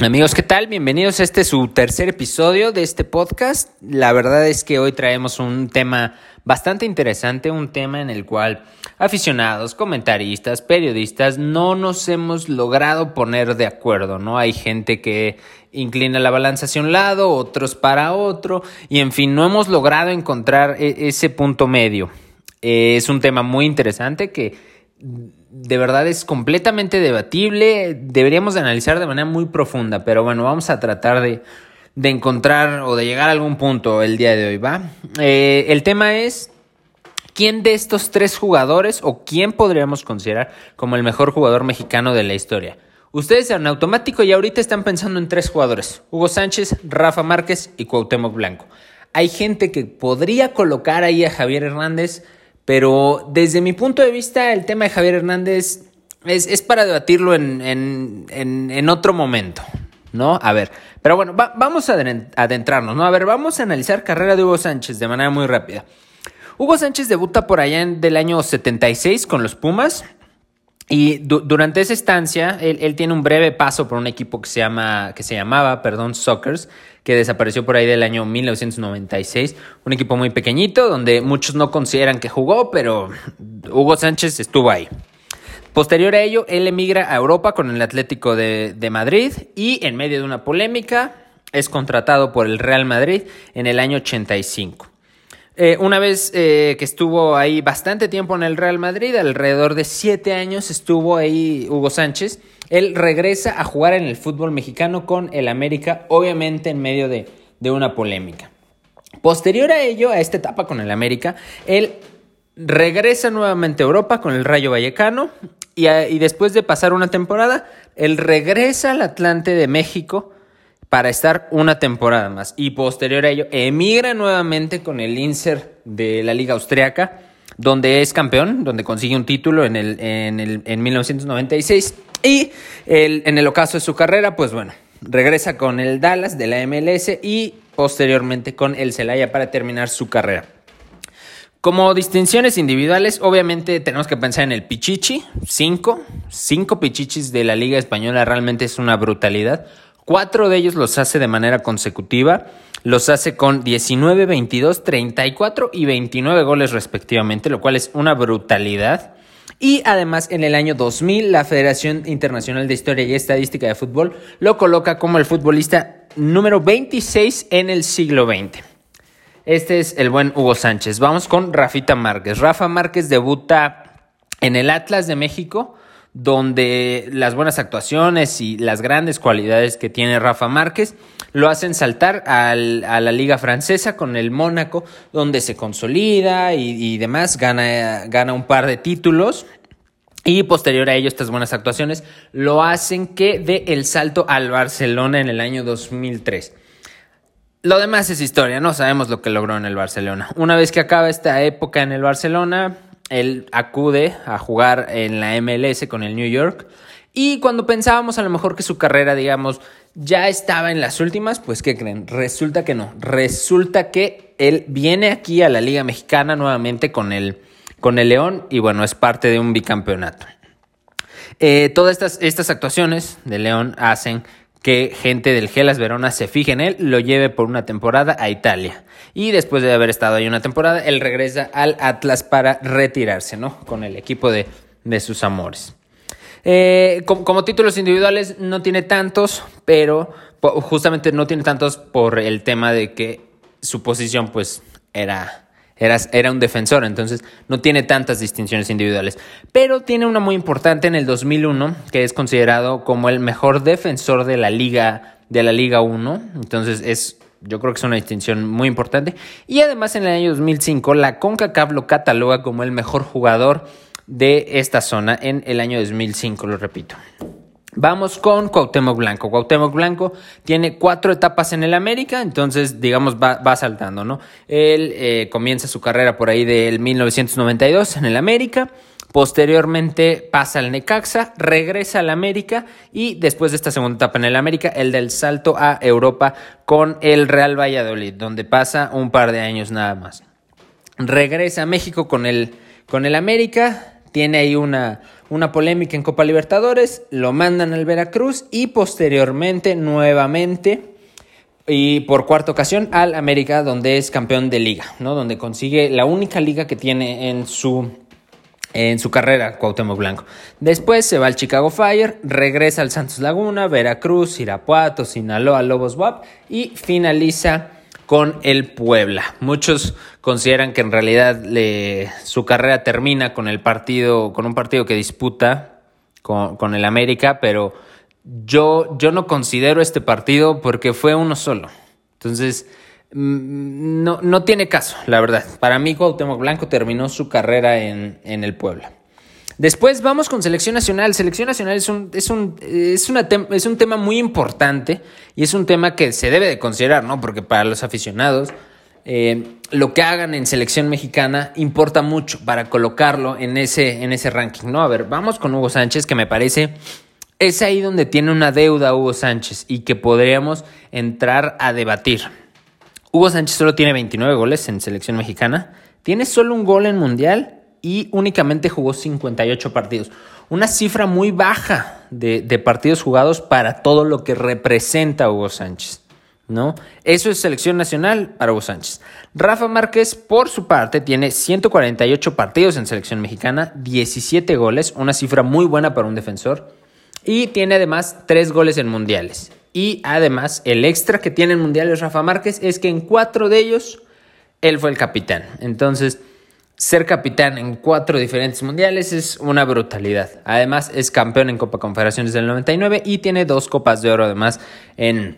Amigos, ¿qué tal? Bienvenidos a este su tercer episodio de este podcast. La verdad es que hoy traemos un tema bastante interesante, un tema en el cual aficionados, comentaristas, periodistas no nos hemos logrado poner de acuerdo, ¿no? Hay gente que inclina la balanza hacia un lado, otros para otro, y en fin, no hemos logrado encontrar e-, ese punto medio. Eh, es un tema muy interesante que de verdad es completamente debatible, deberíamos de analizar de manera muy profunda, pero bueno, vamos a tratar de, encontrar o de llegar a algún punto el día de hoy, ¿va? Eh, el tema es, ¿quién de estos tres jugadores o quién podríamos considerar como el mejor jugador mexicano de la historia? Ustedes en automático y ahorita están pensando en tres jugadores, Hugo Sánchez, Rafa Márquez y Cuauhtémoc Blanco. Hay gente que podría colocar ahí a Javier Hernández, pero desde mi punto de vista, el tema de Javier Hernández es, para debatirlo en, otro momento, ¿no? A ver, pero bueno, vamos a adentrarnos, ¿no? A ver, vamos a analizar carrera de Hugo Sánchez de manera muy rápida. Hugo Sánchez debuta por allá en, del año 76 con los Pumas. Y durante esa estancia, él, tiene un breve paso por un equipo que se, llama, que se llamaba, perdón, Sockers, que desapareció por ahí del año 1996. Un equipo muy pequeñito, donde muchos no consideran que jugó, pero Hugo Sánchez estuvo ahí. Posterior a ello, él emigra a Europa con el Atlético de, Madrid y en medio de una polémica es contratado por el Real Madrid en el año 85. Eh, una vez eh, que estuvo ahí bastante tiempo en el Real Madrid, alrededor de siete años estuvo ahí Hugo Sánchez. Él regresa a jugar en el fútbol mexicano con el América, obviamente en medio de, una polémica. Posterior a ello, a esta etapa con el América, él regresa nuevamente a Europa con el Rayo Vallecano y, y después de pasar una temporada, él regresa al Atlante de México para estar una temporada más. Y posterior a ello, emigra nuevamente con el Inser de la Liga Austriaca, donde es campeón, donde consigue un título en, el, en, el, en 1996. Y el, en el ocaso de su carrera, pues bueno, regresa con el Dallas de la MLS y posteriormente con el Celaya para terminar su carrera. Como distinciones individuales, obviamente tenemos que pensar en el Pichichi, cinco, cinco Pichichis de la Liga Española realmente es una brutalidad. Cuatro de ellos los hace de manera consecutiva. Los hace con 19, 22, 34 y 29 goles respectivamente, lo cual es una brutalidad. Y además en el año 2000 la Federación Internacional de Historia y Estadística de Fútbol lo coloca como el futbolista número 26 en el siglo XX. Este es el buen Hugo Sánchez. Vamos con Rafita Márquez. Rafa Márquez debuta en el Atlas de México donde las buenas actuaciones y las grandes cualidades que tiene Rafa Márquez lo hacen saltar a la liga francesa con el Mónaco, donde se consolida y, demás, gana, gana un par de títulos. Y posterior a ello, estas buenas actuaciones lo hacen que dé el salto al Barcelona en el año 2003. Lo demás es historia, no sabemos lo que logró en el Barcelona. Una vez que acaba esta época en el Barcelona, él acude a jugar en la MLS con el New York. Y cuando pensábamos a lo mejor que su carrera, digamos, ya estaba en las últimas, pues ¿qué creen? Resulta que no. Resulta que él viene aquí a la Liga Mexicana nuevamente con el, con el León y bueno, es parte de un bicampeonato. Eh, todas estas, estas actuaciones de León hacen que gente del Gelas Verona se fije en él, lo lleve por una temporada a Italia. Y después de haber estado ahí una temporada, él regresa al Atlas para retirarse, ¿no? Con el equipo de, sus amores. Eh, como, títulos individuales no tiene tantos, pero justamente no tiene tantos por el tema de que su posición pues era era, un defensor, entonces no tiene tantas distinciones individuales. Pero tiene una muy importante en el 2001, que es considerado como el mejor defensor de la Liga, de la Liga 1. Entonces es, yo creo que es una distinción muy importante. Y además en el año 2005, la CONCACAF lo cataloga como el mejor jugador de esta zona en el año 2005, lo repito. Vamos con Cuauhtémoc Blanco. Cuauhtémoc Blanco tiene cuatro etapas en el América, entonces digamos va, va saltando, ¿no? Él eh, comienza su carrera por ahí del 1992 en el América, posteriormente pasa al Necaxa, regresa al América y después de esta segunda etapa en el América, el del salto a Europa con el Real Valladolid, donde pasa un par de años nada más. Regresa a México con el, con el América, tiene ahí una, una polémica en Copa Libertadores, lo mandan al Veracruz y posteriormente nuevamente y por cuarta ocasión al América donde es campeón de liga, ¿no? Donde consigue la única liga que tiene en su en su carrera Cuauhtémoc Blanco. Después se va al Chicago Fire, regresa al Santos Laguna, Veracruz, Irapuato, Sinaloa, Lobos WAP y finaliza con el Puebla. Muchos consideran que en realidad su carrera termina con el partido, con un partido que disputa con, el América, pero yo, yo no considero este partido porque fue uno solo. Entonces, mm, no, no tiene caso, la verdad. Para mí, Cuauhtémoc Blanco terminó su carrera en, en el Puebla. Después vamos con selección nacional. Selección nacional es un, es un, es una es un tema muy importante y es un tema que se debe de considerar, ¿no? Porque para los aficionados, eh, lo que hagan en selección mexicana importa mucho para colocarlo en ese, en ese ranking, ¿no? A ver, vamos con Hugo Sánchez, que me parece es ahí donde tiene una deuda Hugo Sánchez y que podríamos entrar a debatir. Hugo Sánchez solo tiene 29 goles en selección mexicana, tiene solo un gol en mundial y únicamente jugó 58 partidos. Una cifra muy baja de, partidos jugados para todo lo que representa Hugo Sánchez. ¿no? Eso es selección nacional para Hugo Sánchez. Rafa Márquez, por su parte, tiene 148 partidos en selección mexicana, 17 goles, una cifra muy buena para un defensor. Y tiene además 3 goles en mundiales. Y además, el extra que tiene en mundiales Rafa Márquez es que en 4 de ellos él fue el capitán. Entonces, ser capitán en cuatro diferentes mundiales es una brutalidad. Además, es campeón en Copa Confederaciones del 99 y tiene dos Copas de Oro además en,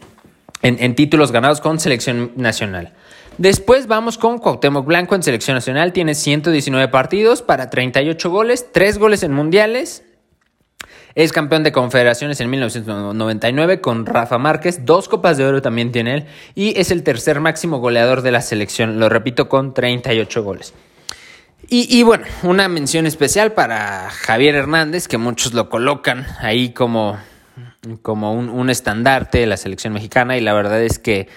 en, títulos ganados con selección nacional. Después vamos con Cuauhtémoc Blanco en selección nacional. Tiene 119 partidos para 38 goles, 3 goles en mundiales. Es campeón de confederaciones en 1999 con Rafa Márquez. Dos copas de oro también tiene él. Y es el tercer máximo goleador de la selección. Lo repito, con 38 goles. Y, bueno, una mención especial para Javier Hernández, que muchos lo colocan ahí como, como un, estandarte de la selección mexicana. Y la verdad es que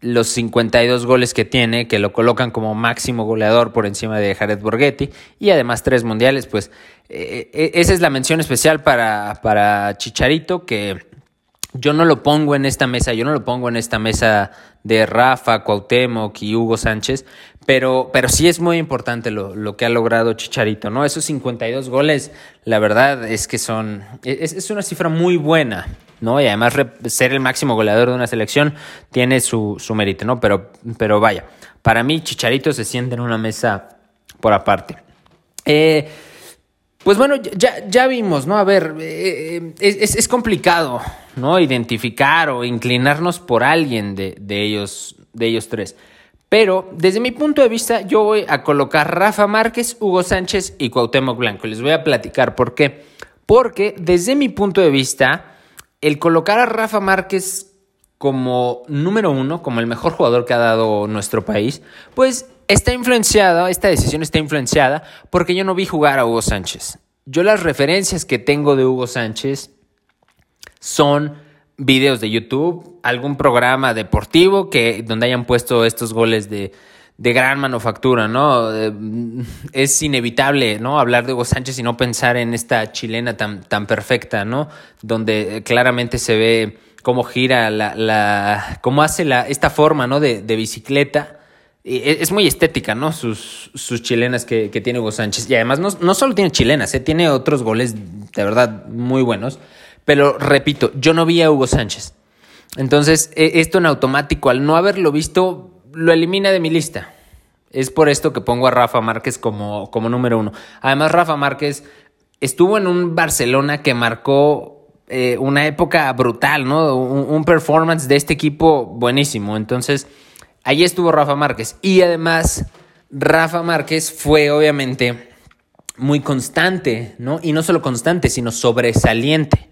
los 52 goles que tiene, que lo colocan como máximo goleador por encima de Jared Borghetti y además tres mundiales, pues eh, eh, esa es la mención especial para, para Chicharito, que yo no lo pongo en esta mesa, yo no lo pongo en esta mesa de Rafa, Cuauhtémoc y Hugo Sánchez, pero, pero sí es muy importante lo, que ha logrado Chicharito, ¿no? Esos 52 goles, la verdad es que son, es, una cifra muy buena, ¿no? Y además ser el máximo goleador de una selección tiene su, su mérito, ¿no? Pero, pero vaya, para mí Chicharito se siente en una mesa por aparte. Eh, pues bueno, ya, ya vimos, ¿no? A ver, eh, es, es, complicado, ¿no? Identificar o inclinarnos por alguien de, de, ellos, de ellos tres. Pero desde mi punto de vista, yo voy a colocar Rafa Márquez, Hugo Sánchez y Cuauhtémoc Blanco. Les voy a platicar por qué. Porque desde mi punto de vista, el colocar a Rafa Márquez como número uno, como el mejor jugador que ha dado nuestro país, pues está influenciada, esta decisión está influenciada porque yo no vi jugar a Hugo Sánchez. Yo las referencias que tengo de Hugo Sánchez son videos de YouTube, algún programa deportivo que donde hayan puesto estos goles de, de gran manufactura, ¿no? Eh, es inevitable, ¿no? Hablar de Hugo Sánchez y no pensar en esta chilena tan, tan perfecta, ¿no? Donde claramente se ve cómo gira la, la cómo hace la, esta forma, ¿no? De, de bicicleta e, es muy estética, ¿no? Sus, sus chilenas que, tiene Hugo Sánchez. Y además no, solo tiene chilenas, ¿eh? tiene otros goles de verdad muy buenos. Pero repito, yo no vi a Hugo Sánchez. Entonces, e, esto en automático, al no haberlo visto, lo elimina de mi lista. Es por esto que pongo a Rafa Márquez como, como número uno. Además, Rafa Márquez estuvo en un Barcelona que marcó eh, una época brutal, ¿no? un performance de este equipo buenísimo. Entonces, Allí estuvo Rafa Márquez. Y además, Rafa Márquez fue obviamente muy constante, ¿no? Y no solo constante, sino sobresaliente.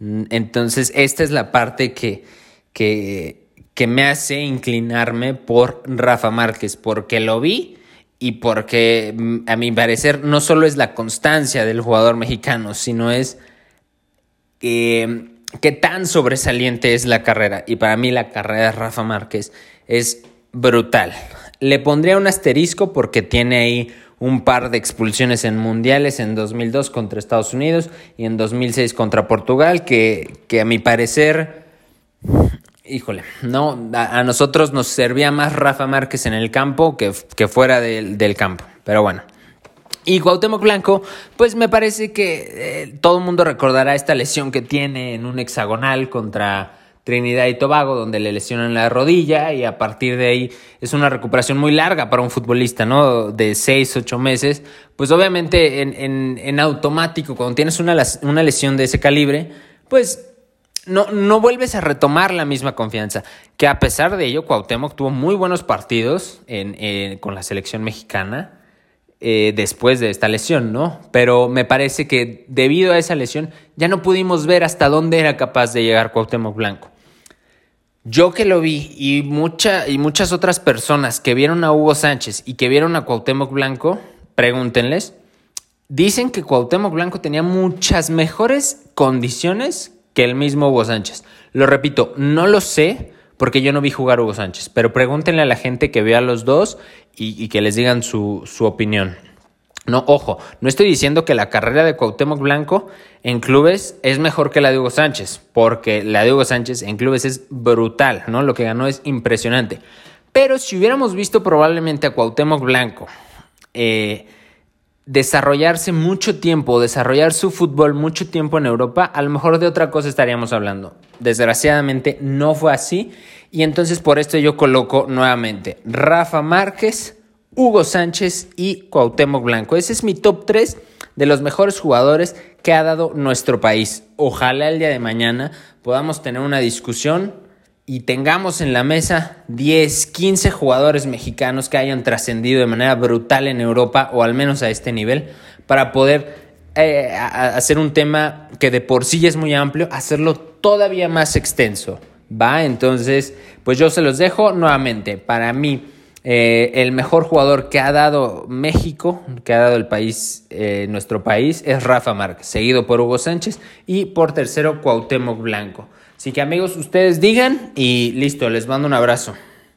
Entonces, esta es la parte que, que, que me hace inclinarme por Rafa Márquez, porque lo vi y porque a mi parecer no solo es la constancia del jugador mexicano, sino es eh, qué tan sobresaliente es la carrera. Y para mí la carrera de Rafa Márquez es brutal. Le pondría un asterisco porque tiene ahí un par de expulsiones en mundiales en 2002 contra Estados Unidos y en 2006 contra Portugal, que, que a mi parecer, híjole, no, a, nosotros nos servía más Rafa Márquez en el campo que, que fuera del campo, pero bueno. Y Cuauhtémoc Blanco, pues me parece que eh, todo el mundo recordará esta lesión que tiene en un hexagonal contra Trinidad y Tobago, donde le lesionan la rodilla y a partir de ahí es una recuperación muy larga para un futbolista, ¿no? De 6, 8 meses. Pues obviamente en, en, automático, cuando tienes una, una, lesión de ese calibre, pues no, no vuelves a retomar la misma confianza. Que a pesar de ello, Cuauhtémoc tuvo muy buenos partidos en, con la selección mexicana eh, después de esta lesión, ¿no? Pero me parece que debido a esa lesión ya no pudimos ver hasta dónde era capaz de llegar Cuauhtémoc Blanco. Yo que lo vi y, mucha, y muchas otras personas que vieron a Hugo Sánchez y que vieron a Cuauhtémoc Blanco, pregúntenles, dicen que Cuauhtémoc Blanco tenía muchas mejores condiciones que el mismo Hugo Sánchez. Lo repito, no lo sé, porque yo no vi jugar Hugo Sánchez, pero pregúntenle a la gente que vea a los dos y, que les digan su, opinión. No, ojo, no estoy diciendo que la carrera de Cuauhtémoc Blanco en clubes es mejor que la de Hugo Sánchez, porque la de Hugo Sánchez en clubes es brutal, ¿no? Lo que ganó es impresionante. Pero si hubiéramos visto probablemente a Cuauhtémoc Blanco eh, desarrollarse mucho tiempo, desarrollar su fútbol mucho tiempo en Europa, a lo mejor de otra cosa estaríamos hablando. Desgraciadamente no fue así y entonces por esto yo coloco nuevamente Rafa Márquez, Hugo Sánchez y Cuauhtémoc Blanco. Ese es mi top 3 de los mejores jugadores que ha dado nuestro país. Ojalá el día de mañana podamos tener una discusión y tengamos en la mesa 10, 15 jugadores mexicanos que hayan trascendido de manera brutal en Europa o al menos a este nivel para poder eh, hacer un tema que de por sí es muy amplio, hacerlo todavía más extenso. ¿Va? Entonces, pues yo se los dejo nuevamente. Para mí, eh, el mejor jugador que ha dado México, que ha dado el país, eh, nuestro país, es Rafa Márquez, seguido por Hugo Sánchez y por tercero Cuauhtémoc Blanco. Así que amigos, ustedes digan y listo, les mando un abrazo.